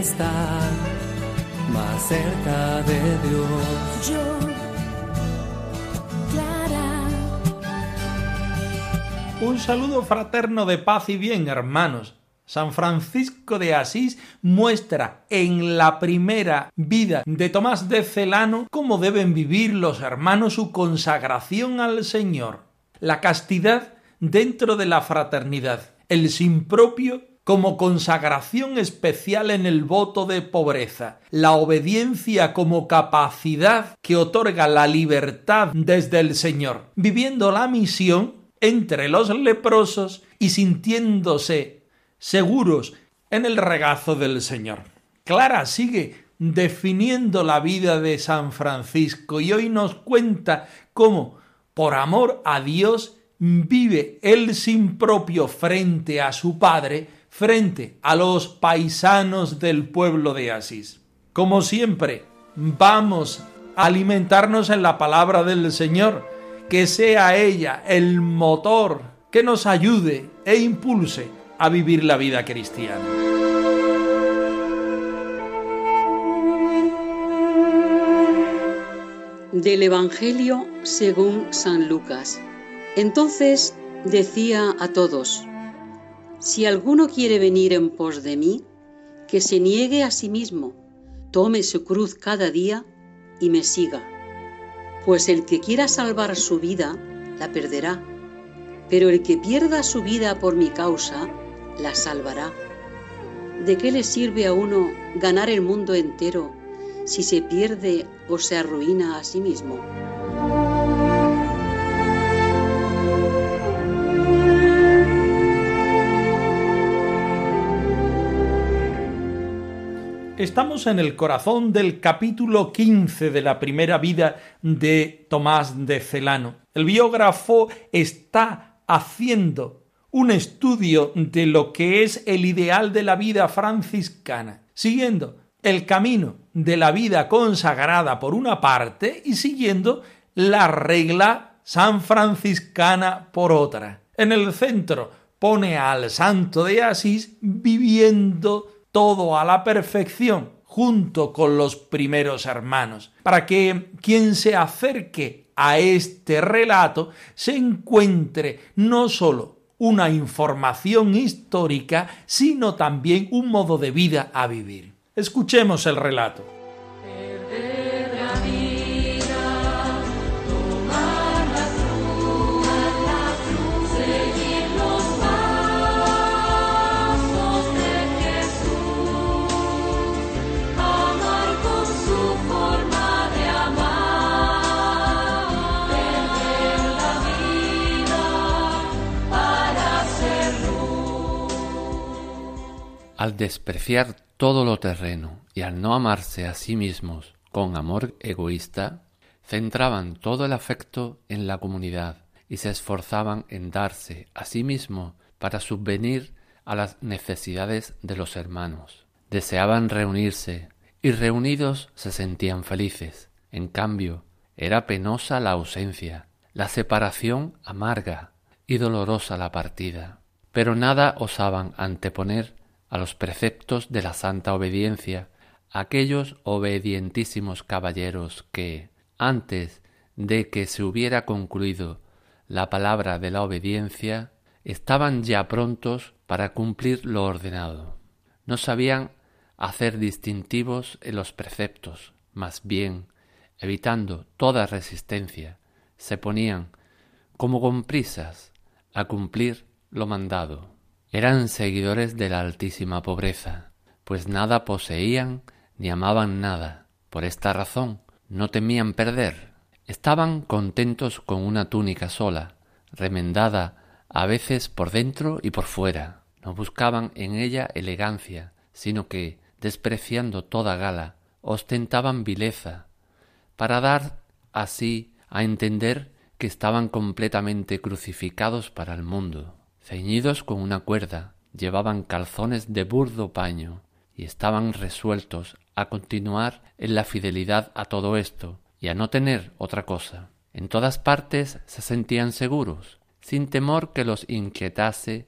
Estar más cerca de Dios. Yo, Clara, Un saludo fraterno de paz y bien, hermanos. San Francisco de Asís muestra en la primera vida de Tomás de Celano cómo deben vivir los hermanos su consagración al Señor. La castidad dentro de la fraternidad, el sin propio como consagración especial en el voto de pobreza, la obediencia como capacidad que otorga la libertad desde el Señor, viviendo la misión entre los leprosos y sintiéndose seguros en el regazo del Señor. Clara sigue definiendo la vida de San Francisco y hoy nos cuenta cómo, por amor a Dios, vive él sin propio frente a su Padre, frente a los paisanos del pueblo de Asís. Como siempre, vamos a alimentarnos en la palabra del Señor, que sea ella el motor que nos ayude e impulse a vivir la vida cristiana. Del Evangelio según San Lucas. Entonces decía a todos, si alguno quiere venir en pos de mí, que se niegue a sí mismo, tome su cruz cada día y me siga. Pues el que quiera salvar su vida, la perderá, pero el que pierda su vida por mi causa, la salvará. ¿De qué le sirve a uno ganar el mundo entero si se pierde o se arruina a sí mismo? Estamos en el corazón del capítulo 15 de la primera vida de Tomás de Celano. El biógrafo está haciendo un estudio de lo que es el ideal de la vida franciscana, siguiendo el camino de la vida consagrada por una parte y siguiendo la regla san franciscana por otra. En el centro pone al santo de Asís viviendo todo a la perfección junto con los primeros hermanos, para que quien se acerque a este relato se encuentre no sólo una información histórica, sino también un modo de vida a vivir. Escuchemos el relato. Al despreciar todo lo terreno y al no amarse a sí mismos con amor egoísta, centraban todo el afecto en la comunidad y se esforzaban en darse a sí mismo para subvenir a las necesidades de los hermanos. Deseaban reunirse y reunidos se sentían felices. En cambio, era penosa la ausencia, la separación amarga y dolorosa la partida. Pero nada osaban anteponer a los preceptos de la santa obediencia aquellos obedientísimos caballeros que, antes de que se hubiera concluido la palabra de la obediencia, estaban ya prontos para cumplir lo ordenado. No sabían hacer distintivos en los preceptos, más bien, evitando toda resistencia, se ponían, como con prisas, a cumplir lo mandado. Eran seguidores de la altísima pobreza, pues nada poseían ni amaban nada. Por esta razón no temían perder. Estaban contentos con una túnica sola, remendada a veces por dentro y por fuera. No buscaban en ella elegancia, sino que, despreciando toda gala, ostentaban vileza, para dar así a entender que estaban completamente crucificados para el mundo. Ceñidos con una cuerda, llevaban calzones de burdo paño, y estaban resueltos a continuar en la fidelidad a todo esto y a no tener otra cosa. En todas partes se sentían seguros, sin temor que los inquietase,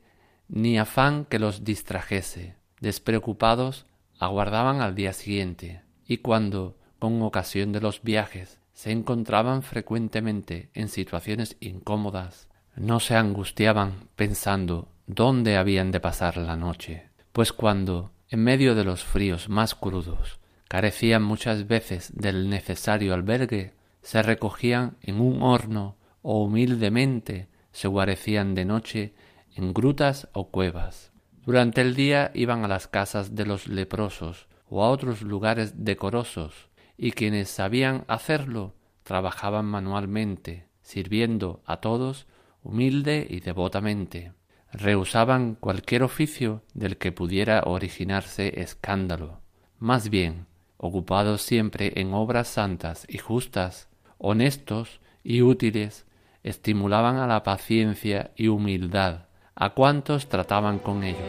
ni afán que los distrajese. Despreocupados, aguardaban al día siguiente, y cuando, con ocasión de los viajes, se encontraban frecuentemente en situaciones incómodas, no se angustiaban pensando dónde habían de pasar la noche, pues cuando, en medio de los fríos más crudos, carecían muchas veces del necesario albergue, se recogían en un horno o humildemente se guarecían de noche en grutas o cuevas. Durante el día iban a las casas de los leprosos o a otros lugares decorosos, y quienes sabían hacerlo trabajaban manualmente, sirviendo a todos humilde y devotamente. Rehusaban cualquier oficio del que pudiera originarse escándalo. Más bien, ocupados siempre en obras santas y justas, honestos y útiles, estimulaban a la paciencia y humildad a cuantos trataban con ellos.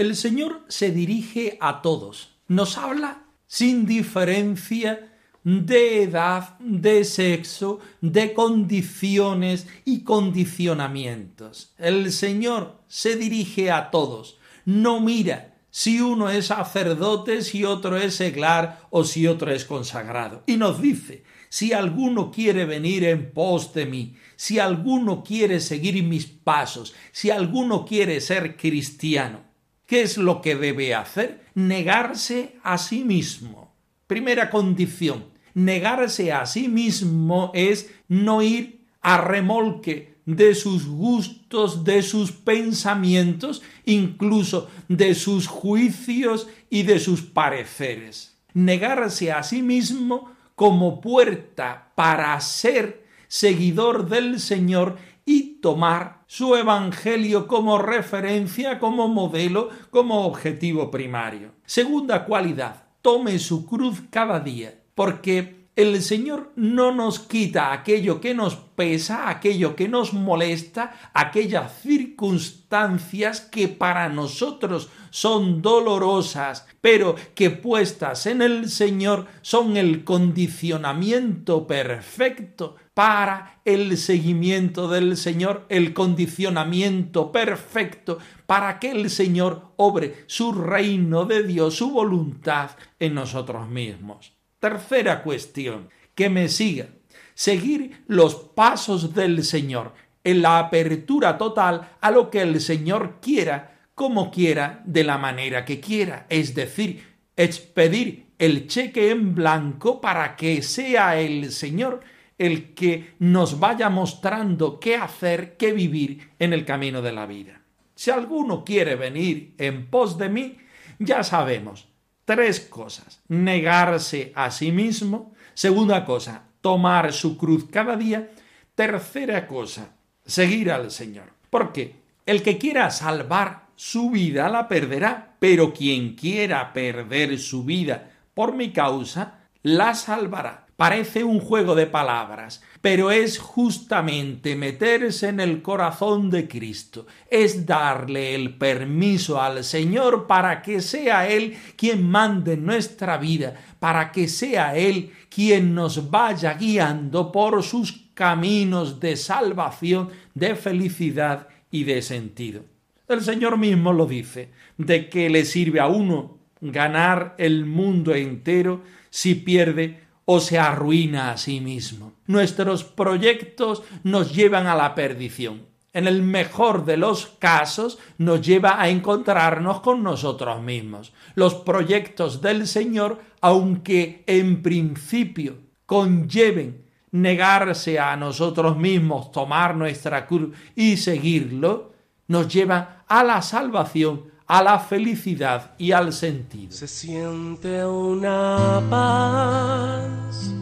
El Señor se dirige a todos, nos habla sin diferencia de edad, de sexo, de condiciones y condicionamientos. El Señor se dirige a todos, no mira si uno es sacerdote, si otro es seglar o si otro es consagrado. Y nos dice, si alguno quiere venir en pos de mí, si alguno quiere seguir mis pasos, si alguno quiere ser cristiano, ¿Qué es lo que debe hacer? Negarse a sí mismo. Primera condición, negarse a sí mismo es no ir a remolque de sus gustos, de sus pensamientos, incluso de sus juicios y de sus pareceres. Negarse a sí mismo como puerta para ser seguidor del Señor y tomar su evangelio como referencia, como modelo, como objetivo primario. Segunda cualidad, tome su cruz cada día, porque el Señor no nos quita aquello que nos pesa, aquello que nos molesta, aquellas circunstancias que para nosotros son dolorosas, pero que puestas en el Señor son el condicionamiento perfecto para el seguimiento del Señor, el condicionamiento perfecto para que el Señor obre su reino de Dios, su voluntad en nosotros mismos. Tercera cuestión, que me siga. Seguir los pasos del Señor en la apertura total a lo que el Señor quiera, como quiera, de la manera que quiera. Es decir, expedir el cheque en blanco para que sea el Señor el que nos vaya mostrando qué hacer, qué vivir en el camino de la vida. Si alguno quiere venir en pos de mí, ya sabemos tres cosas. Negarse a sí mismo. Segunda cosa, tomar su cruz cada día. Tercera cosa, seguir al Señor. Porque el que quiera salvar su vida la perderá, pero quien quiera perder su vida por mi causa, la salvará. Parece un juego de palabras, pero es justamente meterse en el corazón de Cristo, es darle el permiso al Señor para que sea Él quien mande nuestra vida, para que sea Él quien nos vaya guiando por sus caminos de salvación, de felicidad y de sentido. El Señor mismo lo dice, de que le sirve a uno ganar el mundo entero si pierde o se arruina a sí mismo. Nuestros proyectos nos llevan a la perdición. en el mejor de los casos, nos lleva a encontrarnos con nosotros mismos. Los proyectos del Señor, aunque en principio conlleven negarse a nosotros mismos, tomar nuestra cruz y seguirlo, nos llevan a la salvación, a la felicidad y al sentido. Se siente una paz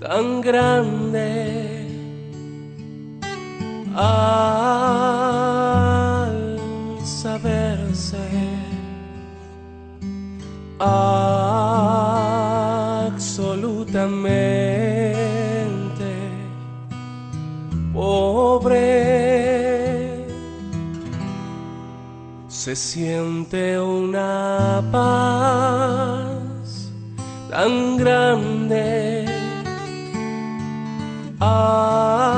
tan grande al saberse absolutamente se siente una paz tan grande al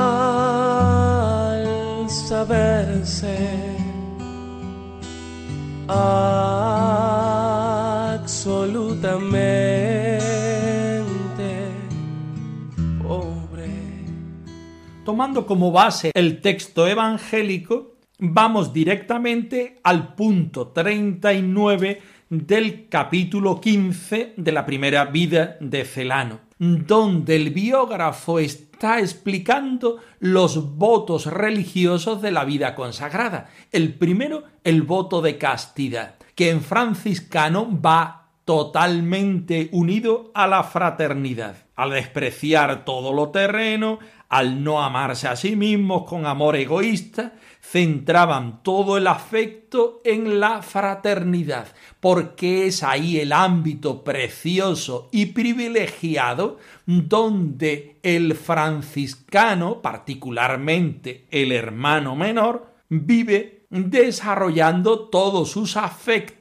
saberse absolutamente pobre. Tomando como base el texto evangélico, vamos directamente al punto 39 del capítulo 15 de la primera vida de Celano, donde el biógrafo está explicando los votos religiosos de la vida consagrada. El primero, el voto de castidad, que en franciscano va totalmente unido a la fraternidad, al despreciar todo lo terreno, al no amarse a sí mismos con amor egoísta, centraban todo el afecto en la fraternidad, porque es ahí el ámbito precioso y privilegiado donde el franciscano, particularmente el hermano menor, vive desarrollando todos sus afectos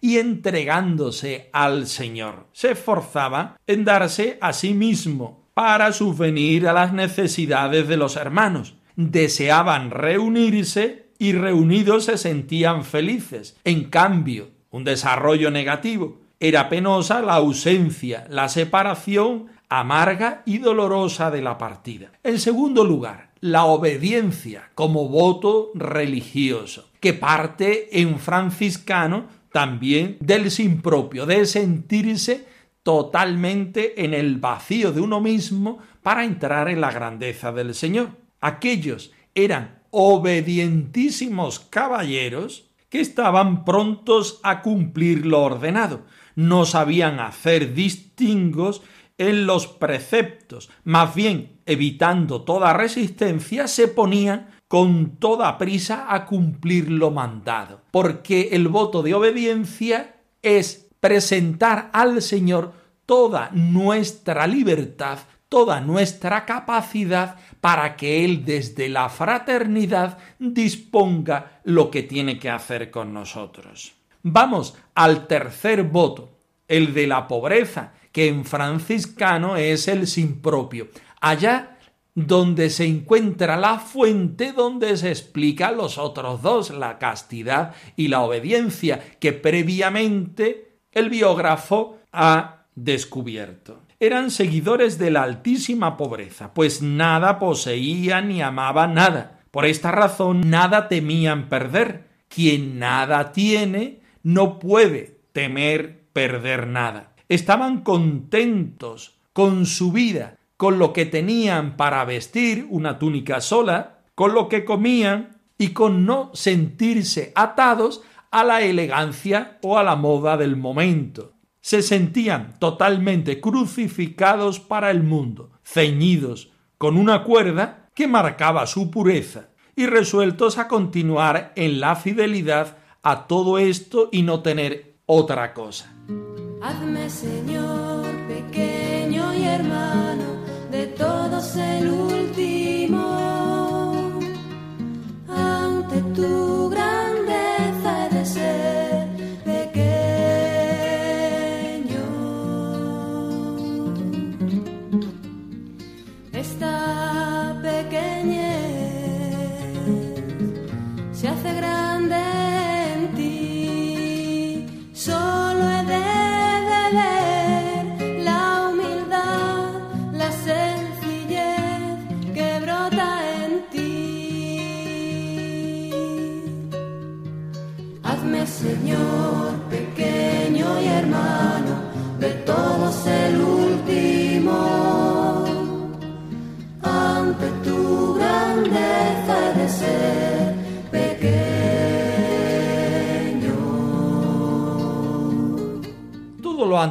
y entregándose al Señor. Se esforzaba en darse a sí mismo para subvenir a las necesidades de los hermanos. Deseaban reunirse y reunidos se sentían felices. En cambio, un desarrollo negativo era penosa la ausencia, la separación amarga y dolorosa de la partida. En segundo lugar, la obediencia como voto religioso, que parte en franciscano también del sin propio, de sentirse totalmente en el vacío de uno mismo para entrar en la grandeza del Señor. Aquellos eran obedientísimos caballeros que estaban prontos a cumplir lo ordenado, no sabían hacer distingos en los preceptos, más bien evitando toda resistencia, se ponían con toda prisa a cumplir lo mandado, porque el voto de obediencia es presentar al Señor toda nuestra libertad, toda nuestra capacidad para que Él desde la fraternidad disponga lo que tiene que hacer con nosotros. Vamos al tercer voto, el de la pobreza, que en franciscano es el sin propio. Allá donde se encuentra la fuente donde se explica los otros dos, la castidad y la obediencia, que previamente el biógrafo ha descubierto. Eran seguidores de la altísima pobreza, pues nada poseían ni amaban nada. Por esta razón nada temían perder. Quien nada tiene no puede temer perder nada. Estaban contentos con su vida, con lo que tenían para vestir una túnica sola, con lo que comían y con no sentirse atados a la elegancia o a la moda del momento. Se sentían totalmente crucificados para el mundo, ceñidos con una cuerda que marcaba su pureza y resueltos a continuar en la fidelidad a todo esto y no tener otra cosa. Hazme, Señor, pequeño y hermano, el último. Ante tu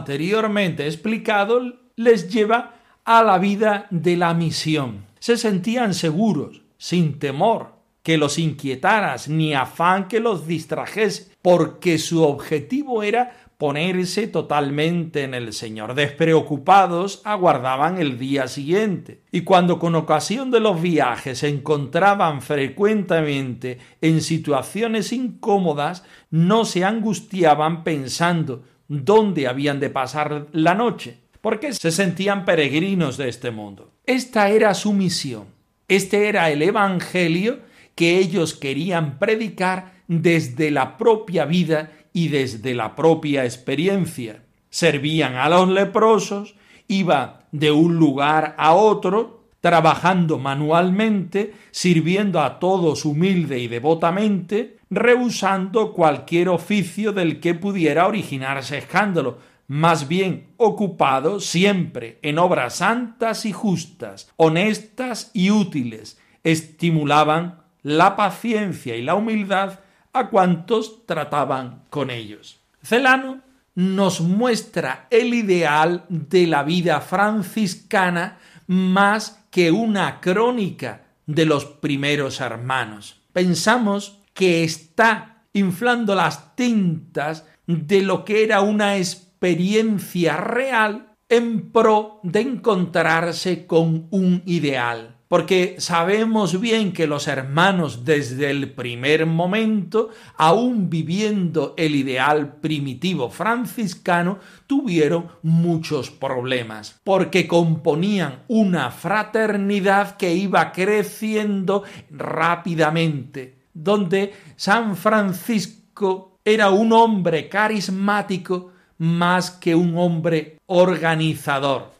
anteriormente explicado les lleva a la vida de la misión. Se sentían seguros, sin temor que los inquietaras, ni afán que los distrajese, porque su objetivo era ponerse totalmente en el Señor. Despreocupados aguardaban el día siguiente. Y cuando con ocasión de los viajes se encontraban frecuentemente en situaciones incómodas, no se angustiaban pensando dónde habían de pasar la noche, porque se sentían peregrinos de este mundo. Esta era su misión. Este era el Evangelio que ellos querían predicar desde la propia vida y desde la propia experiencia. Servían a los leprosos, iba de un lugar a otro, trabajando manualmente, sirviendo a todos humilde y devotamente, rehusando cualquier oficio del que pudiera originarse escándalo, más bien ocupado siempre en obras santas y justas, honestas y útiles, estimulaban la paciencia y la humildad a cuantos trataban con ellos. Celano nos muestra el ideal de la vida franciscana más que una crónica de los primeros hermanos. Pensamos que está inflando las tintas de lo que era una experiencia real en pro de encontrarse con un ideal. Porque sabemos bien que los hermanos desde el primer momento, aún viviendo el ideal primitivo franciscano, tuvieron muchos problemas, porque componían una fraternidad que iba creciendo rápidamente, donde San Francisco era un hombre carismático más que un hombre organizador.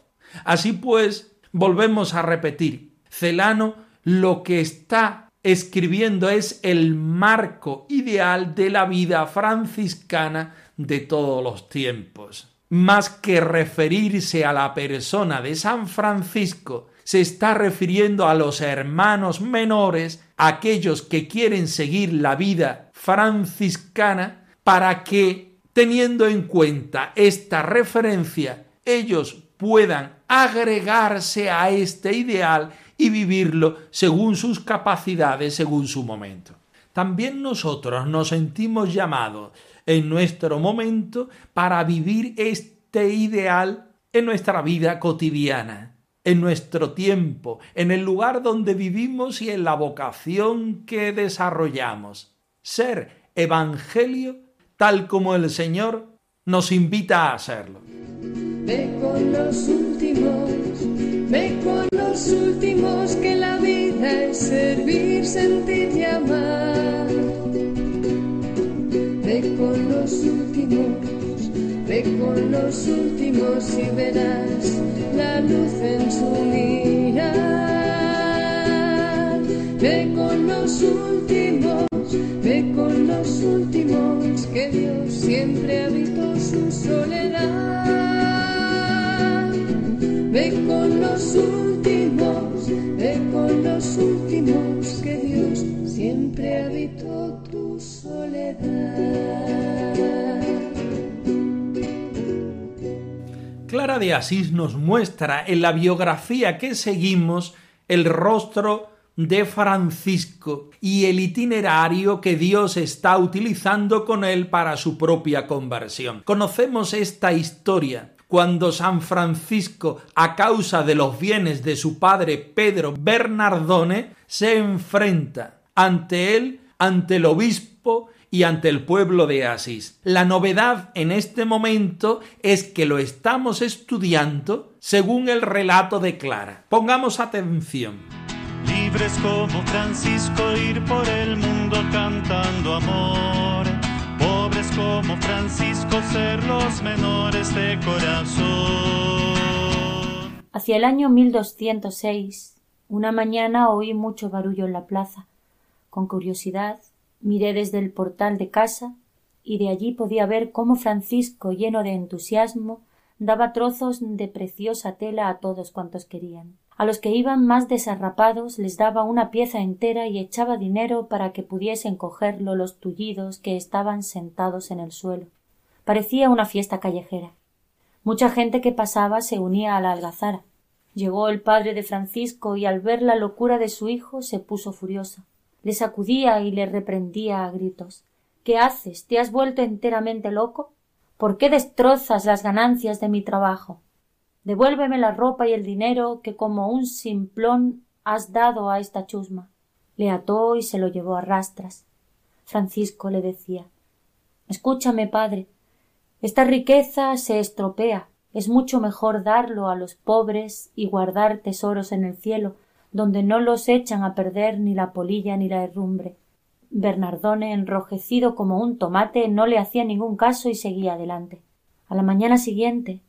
Así pues, volvemos a repetir, Celano lo que está escribiendo es el marco ideal de la vida franciscana de todos los tiempos. Más que referirse a la persona de San Francisco, se está refiriendo a los hermanos menores, aquellos que quieren seguir la vida franciscana, para que, teniendo en cuenta esta referencia, ellos puedan agregarse a este ideal y vivirlo según sus capacidades, según su momento. También nosotros nos sentimos llamados en nuestro momento para vivir este ideal en nuestra vida cotidiana, en nuestro tiempo, en el lugar donde vivimos y en la vocación que desarrollamos. Ser evangelio tal como el Señor nos invita a hacerlo. con los últimos Ve con los últimos que la vida es servir, sentir y amar. Ve con los últimos, ve con los últimos y verás la luz en su mirar. Ve con los últimos, ve con los últimos que Dios siempre habitó su soledad. Ve con los últimos, De Asís nos muestra en la biografía que seguimos el rostro de Francisco y el itinerario que Dios está utilizando con él para su propia conversión. Conocemos esta historia cuando San Francisco, a causa de los bienes de su padre Pedro Bernardone, se enfrenta ante él, ante el obispo y ante el pueblo de Asís. La novedad en este momento es que lo estamos estudiando según el relato de Clara. Pongamos atención. Libres como Francisco ir por el mundo cantando amor como Francisco ser los menores de corazón. Hacia el año 1206, una mañana oí mucho barullo en la plaza. Con curiosidad miré desde el portal de casa y de allí podía ver cómo Francisco, lleno de entusiasmo, daba trozos de preciosa tela a todos cuantos querían. A los que iban más desarrapados les daba una pieza entera y echaba dinero para que pudiesen cogerlo los tullidos que estaban sentados en el suelo. Parecía una fiesta callejera. Mucha gente que pasaba se unía a la algazara. Llegó el padre de Francisco y al ver la locura de su hijo se puso furioso. Le sacudía y le reprendía a gritos. ¿Qué haces? ¿Te has vuelto enteramente loco? ¿Por qué destrozas las ganancias de mi trabajo? Devuélveme la ropa y el dinero que como un simplón has dado a esta chusma. Le ató y se lo llevó a rastras. Francisco le decía Escúchame, padre. Esta riqueza se estropea. Es mucho mejor darlo a los pobres y guardar tesoros en el cielo, donde no los echan a perder ni la polilla ni la herrumbre. Bernardone, enrojecido como un tomate, no le hacía ningún caso y seguía adelante. A la mañana siguiente,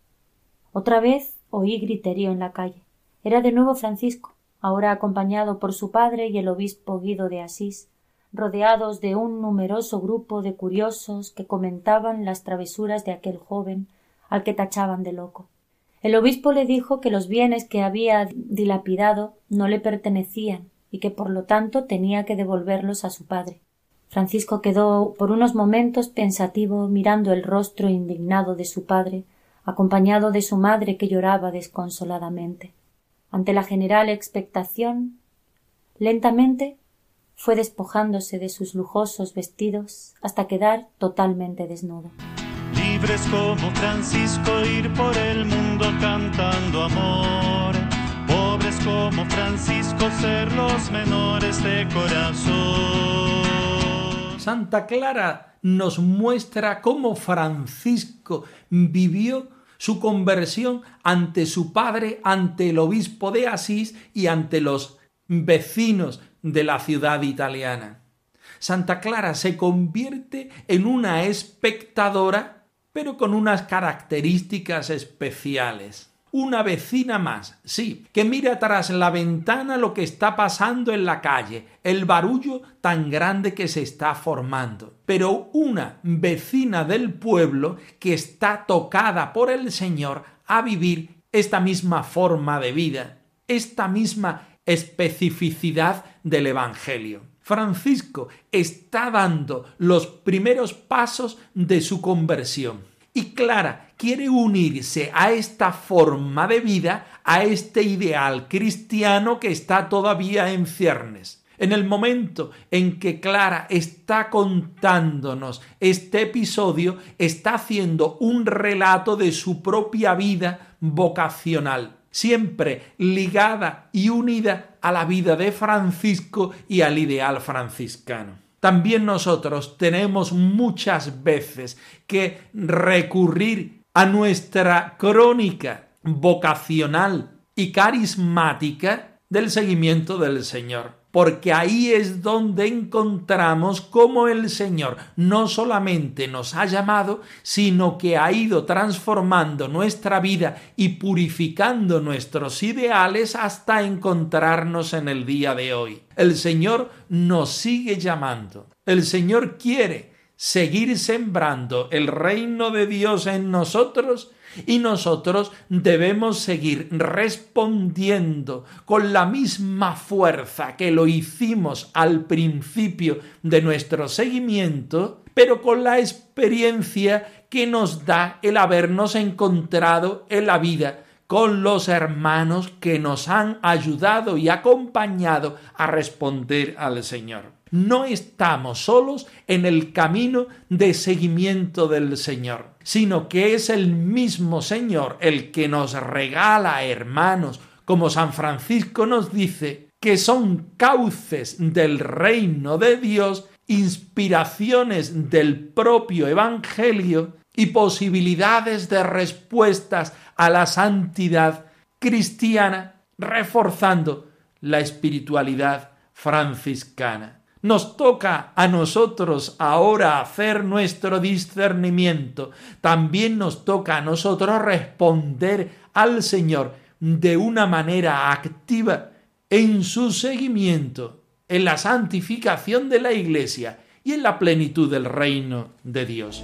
otra vez oí griterío en la calle. Era de nuevo Francisco, ahora acompañado por su padre y el obispo Guido de Asís, rodeados de un numeroso grupo de curiosos que comentaban las travesuras de aquel joven al que tachaban de loco. El obispo le dijo que los bienes que había dilapidado no le pertenecían y que por lo tanto tenía que devolverlos a su padre. Francisco quedó por unos momentos pensativo mirando el rostro indignado de su padre, acompañado de su madre que lloraba desconsoladamente. Ante la general expectación, lentamente fue despojándose de sus lujosos vestidos hasta quedar totalmente desnudo. Libres como Francisco ir por el mundo cantando amor. Pobres como Francisco ser los menores de corazón. Santa Clara nos muestra cómo Francisco vivió su conversión ante su padre, ante el obispo de Asís y ante los vecinos de la ciudad italiana. Santa Clara se convierte en una espectadora, pero con unas características especiales. Una vecina más, sí, que mira tras la ventana lo que está pasando en la calle, el barullo tan grande que se está formando. Pero una vecina del pueblo que está tocada por el Señor a vivir esta misma forma de vida, esta misma especificidad del Evangelio. Francisco está dando los primeros pasos de su conversión. Y Clara quiere unirse a esta forma de vida, a este ideal cristiano que está todavía en ciernes. En el momento en que Clara está contándonos este episodio, está haciendo un relato de su propia vida vocacional siempre ligada y unida a la vida de Francisco y al ideal franciscano. También nosotros tenemos muchas veces que recurrir a nuestra crónica vocacional y carismática del seguimiento del Señor porque ahí es donde encontramos cómo el Señor no solamente nos ha llamado, sino que ha ido transformando nuestra vida y purificando nuestros ideales hasta encontrarnos en el día de hoy. El Señor nos sigue llamando. El Señor quiere seguir sembrando el reino de Dios en nosotros y nosotros debemos seguir respondiendo con la misma fuerza que lo hicimos al principio de nuestro seguimiento, pero con la experiencia que nos da el habernos encontrado en la vida con los hermanos que nos han ayudado y acompañado a responder al Señor. No estamos solos en el camino de seguimiento del Señor, sino que es el mismo Señor el que nos regala hermanos, como San Francisco nos dice, que son cauces del reino de Dios, inspiraciones del propio Evangelio y posibilidades de respuestas a la santidad cristiana, reforzando la espiritualidad franciscana. Nos toca a nosotros ahora hacer nuestro discernimiento. También nos toca a nosotros responder al Señor de una manera activa en su seguimiento, en la santificación de la Iglesia y en la plenitud del reino de Dios.